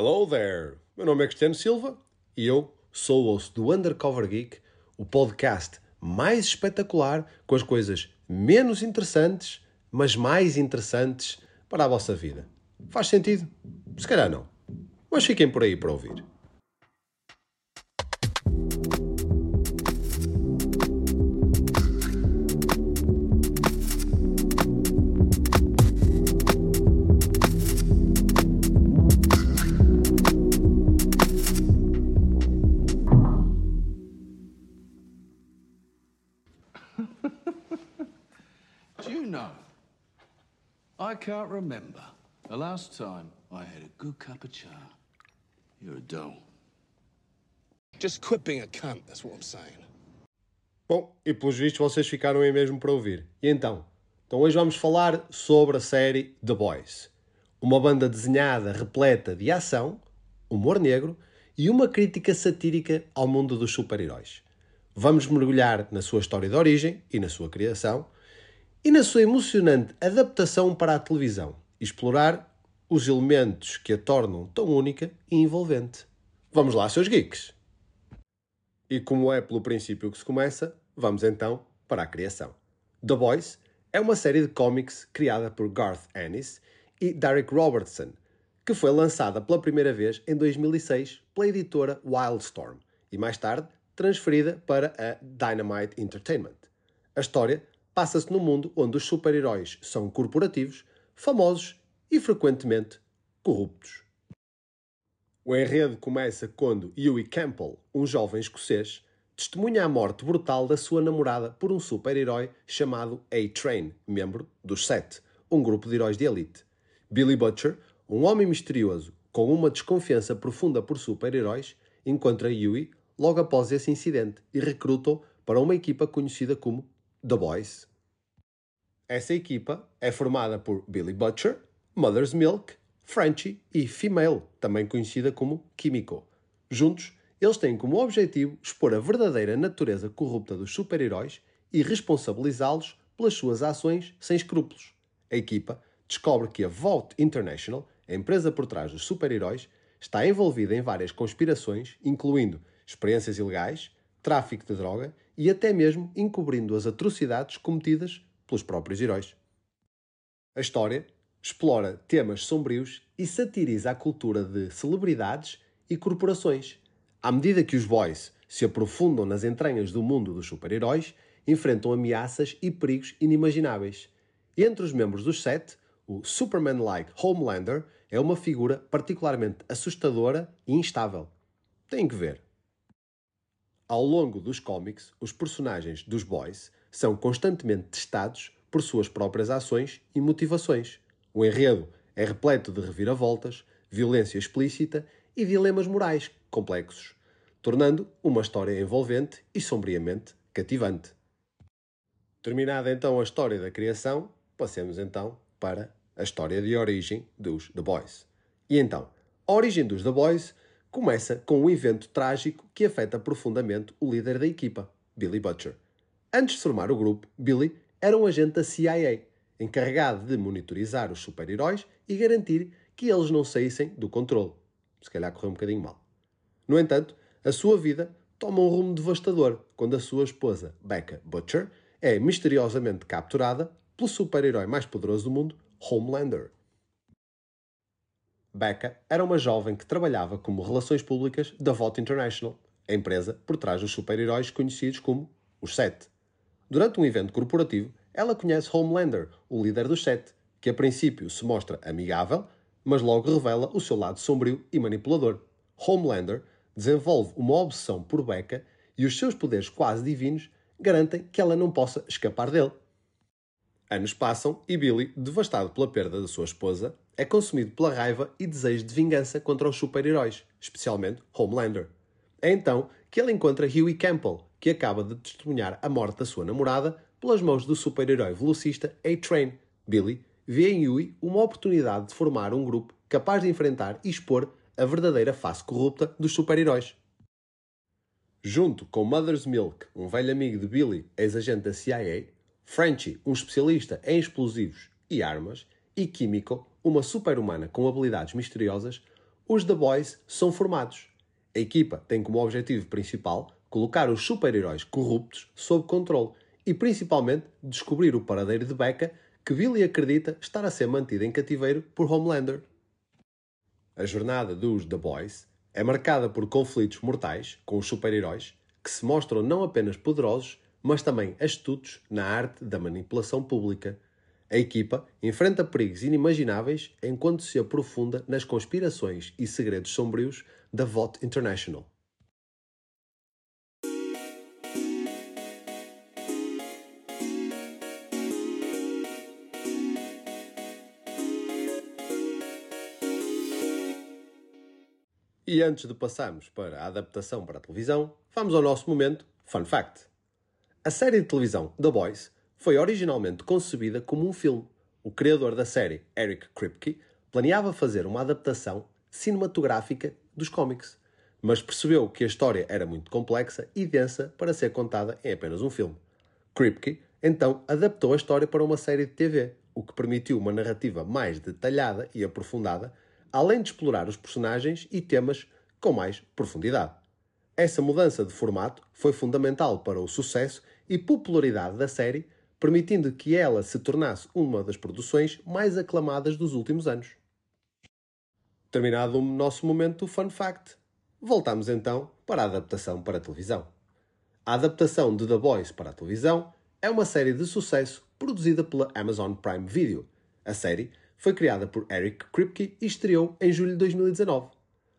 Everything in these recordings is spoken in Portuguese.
Hello there! Meu nome é Cristiano Silva e eu sou o host do Undercover Geek, o podcast mais espetacular com as coisas menos interessantes, mas mais interessantes para a vossa vida. Faz sentido? Se calhar não. Mas fiquem por aí para ouvir. Do you know? I can't remember the last time I had a good cup of char. You're a doll. Just quit being a cunt, that's what I'm saying. Bom, e pelos vistos vocês ficaram aí mesmo para ouvir. E então? Então hoje vamos falar sobre a série The Boys. Uma banda desenhada repleta de ação, humor negro e uma crítica satírica ao mundo dos super-heróis. Vamos mergulhar na sua história de origem e na sua criação e na sua emocionante adaptação para a televisão explorar os elementos que a tornam tão única e envolvente. Vamos lá, seus geeks! E como é pelo princípio que se começa, vamos então para a criação. The Boys é uma série de cómics criada por Garth Ennis e Derek Robertson, que foi lançada pela primeira vez em 2006 pela editora Wildstorm e mais tarde transferida para a Dynamite Entertainment. A história passa-se num mundo onde os super-heróis são corporativos, famosos e frequentemente corruptos. O enredo começa quando Huey Campbell, um jovem escocês, testemunha a morte brutal da sua namorada por um super-herói chamado A-Train, membro dos Sete, um grupo de heróis de elite. Billy Butcher, um homem misterioso com uma desconfiança profunda por super-heróis, encontra Huey logo após esse incidente e recruta-o para uma equipa conhecida como The Boys. Essa equipa é formada por Billy Butcher, Mother's Milk, Frenchie e Female, também conhecida como Kimiko. Juntos, eles têm como objetivo expor a verdadeira natureza corrupta dos super-heróis e responsabilizá-los pelas suas ações sem escrúpulos. A equipa descobre que a Vault International, a empresa por trás dos super-heróis, está envolvida em várias conspirações, incluindo experiências ilegais, tráfico de droga e até mesmo encobrindo as atrocidades cometidas pelos próprios heróis. A história explora temas sombrios e satiriza a cultura de celebridades e corporações. À medida que os boys se aprofundam nas entranhas do mundo dos super-heróis, enfrentam ameaças e perigos inimagináveis. Entre os membros dos sete, o Superman-like Homelander é uma figura particularmente assustadora e instável. Tem que ver. Ao longo dos cómics, os personagens dos boys são constantemente testados por suas próprias ações e motivações. O enredo é repleto de reviravoltas, violência explícita e dilemas morais complexos, tornando uma história envolvente e sombriamente cativante. Terminada então a história da criação, passemos então para a história de origem dos The Boys. E então, a origem dos The Boys começa com um evento trágico que afeta profundamente o líder da equipa, Billy Butcher. Antes de formar o grupo, Billy era um agente da CIA, encarregado de monitorizar os super-heróis e garantir que eles não saíssem do controle. Se calhar correu um bocadinho mal. No entanto, a sua vida toma um rumo devastador quando a sua esposa, Becca Butcher, é misteriosamente capturada pelo super-herói mais poderoso do mundo, Homelander. Becca era uma jovem que trabalhava como relações públicas da Vault International, a empresa por trás dos super-heróis conhecidos como os Sete. Durante um evento corporativo, ela conhece Homelander, o líder dos Sete, que a princípio se mostra amigável, mas logo revela o seu lado sombrio e manipulador. Homelander desenvolve uma obsessão por Becca e os seus poderes quase divinos garantem que ela não possa escapar dele. Anos passam e Billy, devastado pela perda da sua esposa, é consumido pela raiva e desejo de vingança contra os super-heróis, especialmente Homelander. É então que ele encontra Huey Campbell, que acaba de testemunhar a morte da sua namorada pelas mãos do super-herói velocista A-Train. Billy vê em Huey uma oportunidade de formar um grupo capaz de enfrentar e expor a verdadeira face corrupta dos super-heróis. Junto com Mother's Milk, um velho amigo de Billy, ex-agente da CIA, Frenchie, um especialista em explosivos e armas, e Kimiko, uma super-humana com habilidades misteriosas, os The Boys são formados. A equipa tem como objetivo principal colocar os super-heróis corruptos sob controle e principalmente descobrir o paradeiro de Becca que Billy acredita estar a ser mantida em cativeiro por Homelander. A jornada dos The Boys é marcada por conflitos mortais com os super-heróis que se mostram não apenas poderosos, mas também astutos na arte da manipulação pública. A equipa enfrenta perigos inimagináveis enquanto se aprofunda nas conspirações e segredos sombrios da VOT International. E antes de passarmos para a adaptação para a televisão, vamos ao nosso momento Fun Fact. A série de televisão The Boys foi originalmente concebida como um filme. O criador da série, Eric Kripke, planeava fazer uma adaptação cinematográfica dos cómics, mas percebeu que a história era muito complexa e densa para ser contada em apenas um filme. Kripke então adaptou a história para uma série de TV, o que permitiu uma narrativa mais detalhada e aprofundada além de explorar os personagens e temas com mais profundidade. Essa mudança de formato foi fundamental para o sucesso e popularidade da série, permitindo que ela se tornasse uma das produções mais aclamadas dos últimos anos. Terminado o nosso momento Fun Fact, voltamos então para a adaptação para a televisão. A adaptação de The Boys para a televisão é uma série de sucesso produzida pela Amazon Prime Video. A série foi criada por Eric Kripke e estreou em julho de 2019.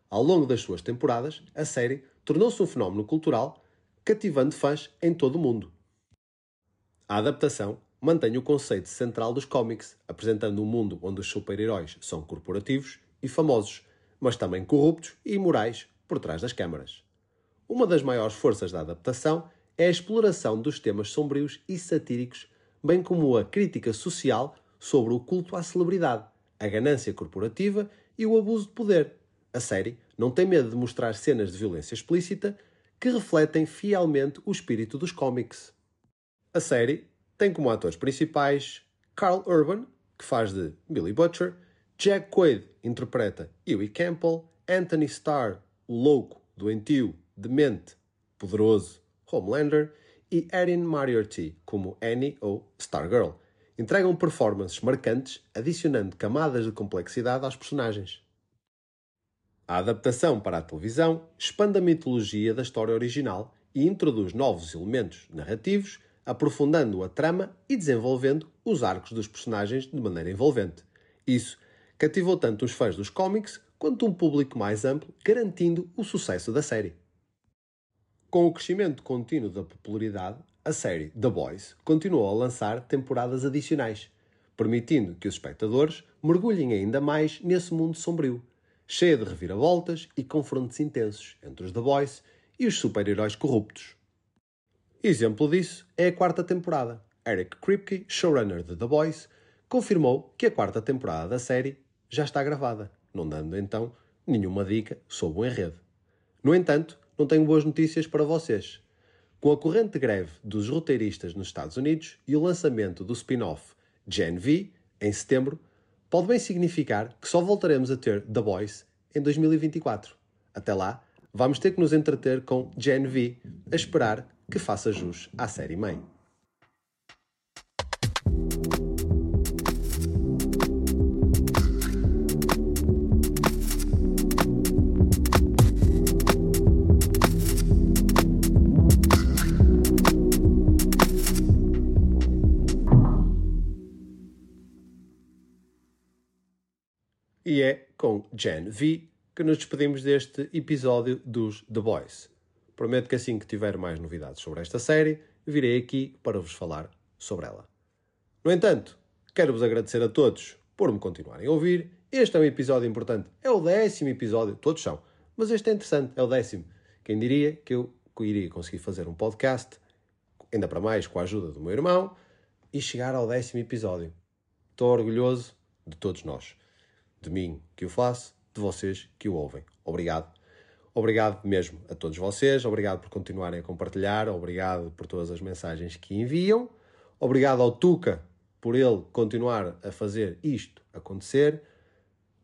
Ao longo das suas temporadas, a série tornou-se um fenómeno cultural, cativando fãs em todo o mundo. A adaptação mantém o conceito central dos cómics, apresentando um mundo onde os super-heróis são corporativos e famosos, mas também corruptos e imorais por trás das câmaras. Uma das maiores forças da adaptação é a exploração dos temas sombrios e satíricos, bem como a crítica social sobre o culto à celebridade, a ganância corporativa e o abuso de poder. A série não tem medo de mostrar cenas de violência explícita que refletem fielmente o espírito dos cómics. A série tem como atores principais Carl Urban, que faz de Billy Butcher, Jack Quaid interpreta Huey Campbell, Anthony Starr, o louco, doentio, demente, poderoso Homelander e Erin Moriarty como Annie ou Stargirl, entregam performances marcantes, adicionando camadas de complexidade aos personagens. A adaptação para a televisão expande a mitologia da história original e introduz novos elementos narrativos, aprofundando a trama e desenvolvendo os arcos dos personagens de maneira envolvente. Isso cativou tanto os fãs dos cómics quanto um público mais amplo, garantindo o sucesso da série. Com o crescimento contínuo da popularidade, a série The Boys continuou a lançar temporadas adicionais, permitindo que os espectadores mergulhem ainda mais nesse mundo sombrio, cheio de reviravoltas e confrontos intensos entre os The Boys e os super-heróis corruptos. Exemplo disso é a quarta temporada. Eric Kripke, showrunner de The Boys, confirmou que a quarta temporada da série já está gravada, não dando então nenhuma dica sobre o enredo. No entanto, não tenho boas notícias para vocês. Com a corrente greve dos roteiristas nos Estados Unidos e o lançamento do spin-off Gen V em setembro, pode bem significar que só voltaremos a ter The Boys em 2024. Até lá, vamos ter que nos entreter com Gen V, a esperar que faça jus à série mãe. E é com Gen V que nos despedimos deste episódio dos The Boys. Prometo que assim que tiver mais novidades sobre esta série, virei aqui para vos falar sobre ela. No entanto, quero-vos agradecer a todos por me continuarem a ouvir. Este é um episódio importante. É o décimo episódio, todos são, mas este é interessante, é o décimo. Quem diria que eu iria conseguir fazer um podcast, ainda para mais com a ajuda do meu irmão, e chegar ao décimo episódio. Estou orgulhoso de todos nós de mim que o faço, de vocês que o ouvem. Obrigado. Obrigado mesmo a todos vocês, obrigado por continuarem a compartilhar, obrigado por todas as mensagens que enviam, obrigado ao Tuca por ele continuar a fazer isto acontecer.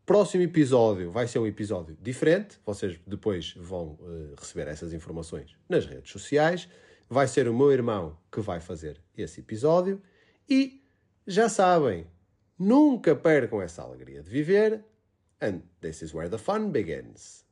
Próximo episódio vai ser um episódio diferente. Vocês depois vão uh, receber essas informações nas redes sociais. Vai ser o meu irmão que vai fazer esse episódio. E já sabem, nunca percam essa alegria de viver. And this is where the fun begins.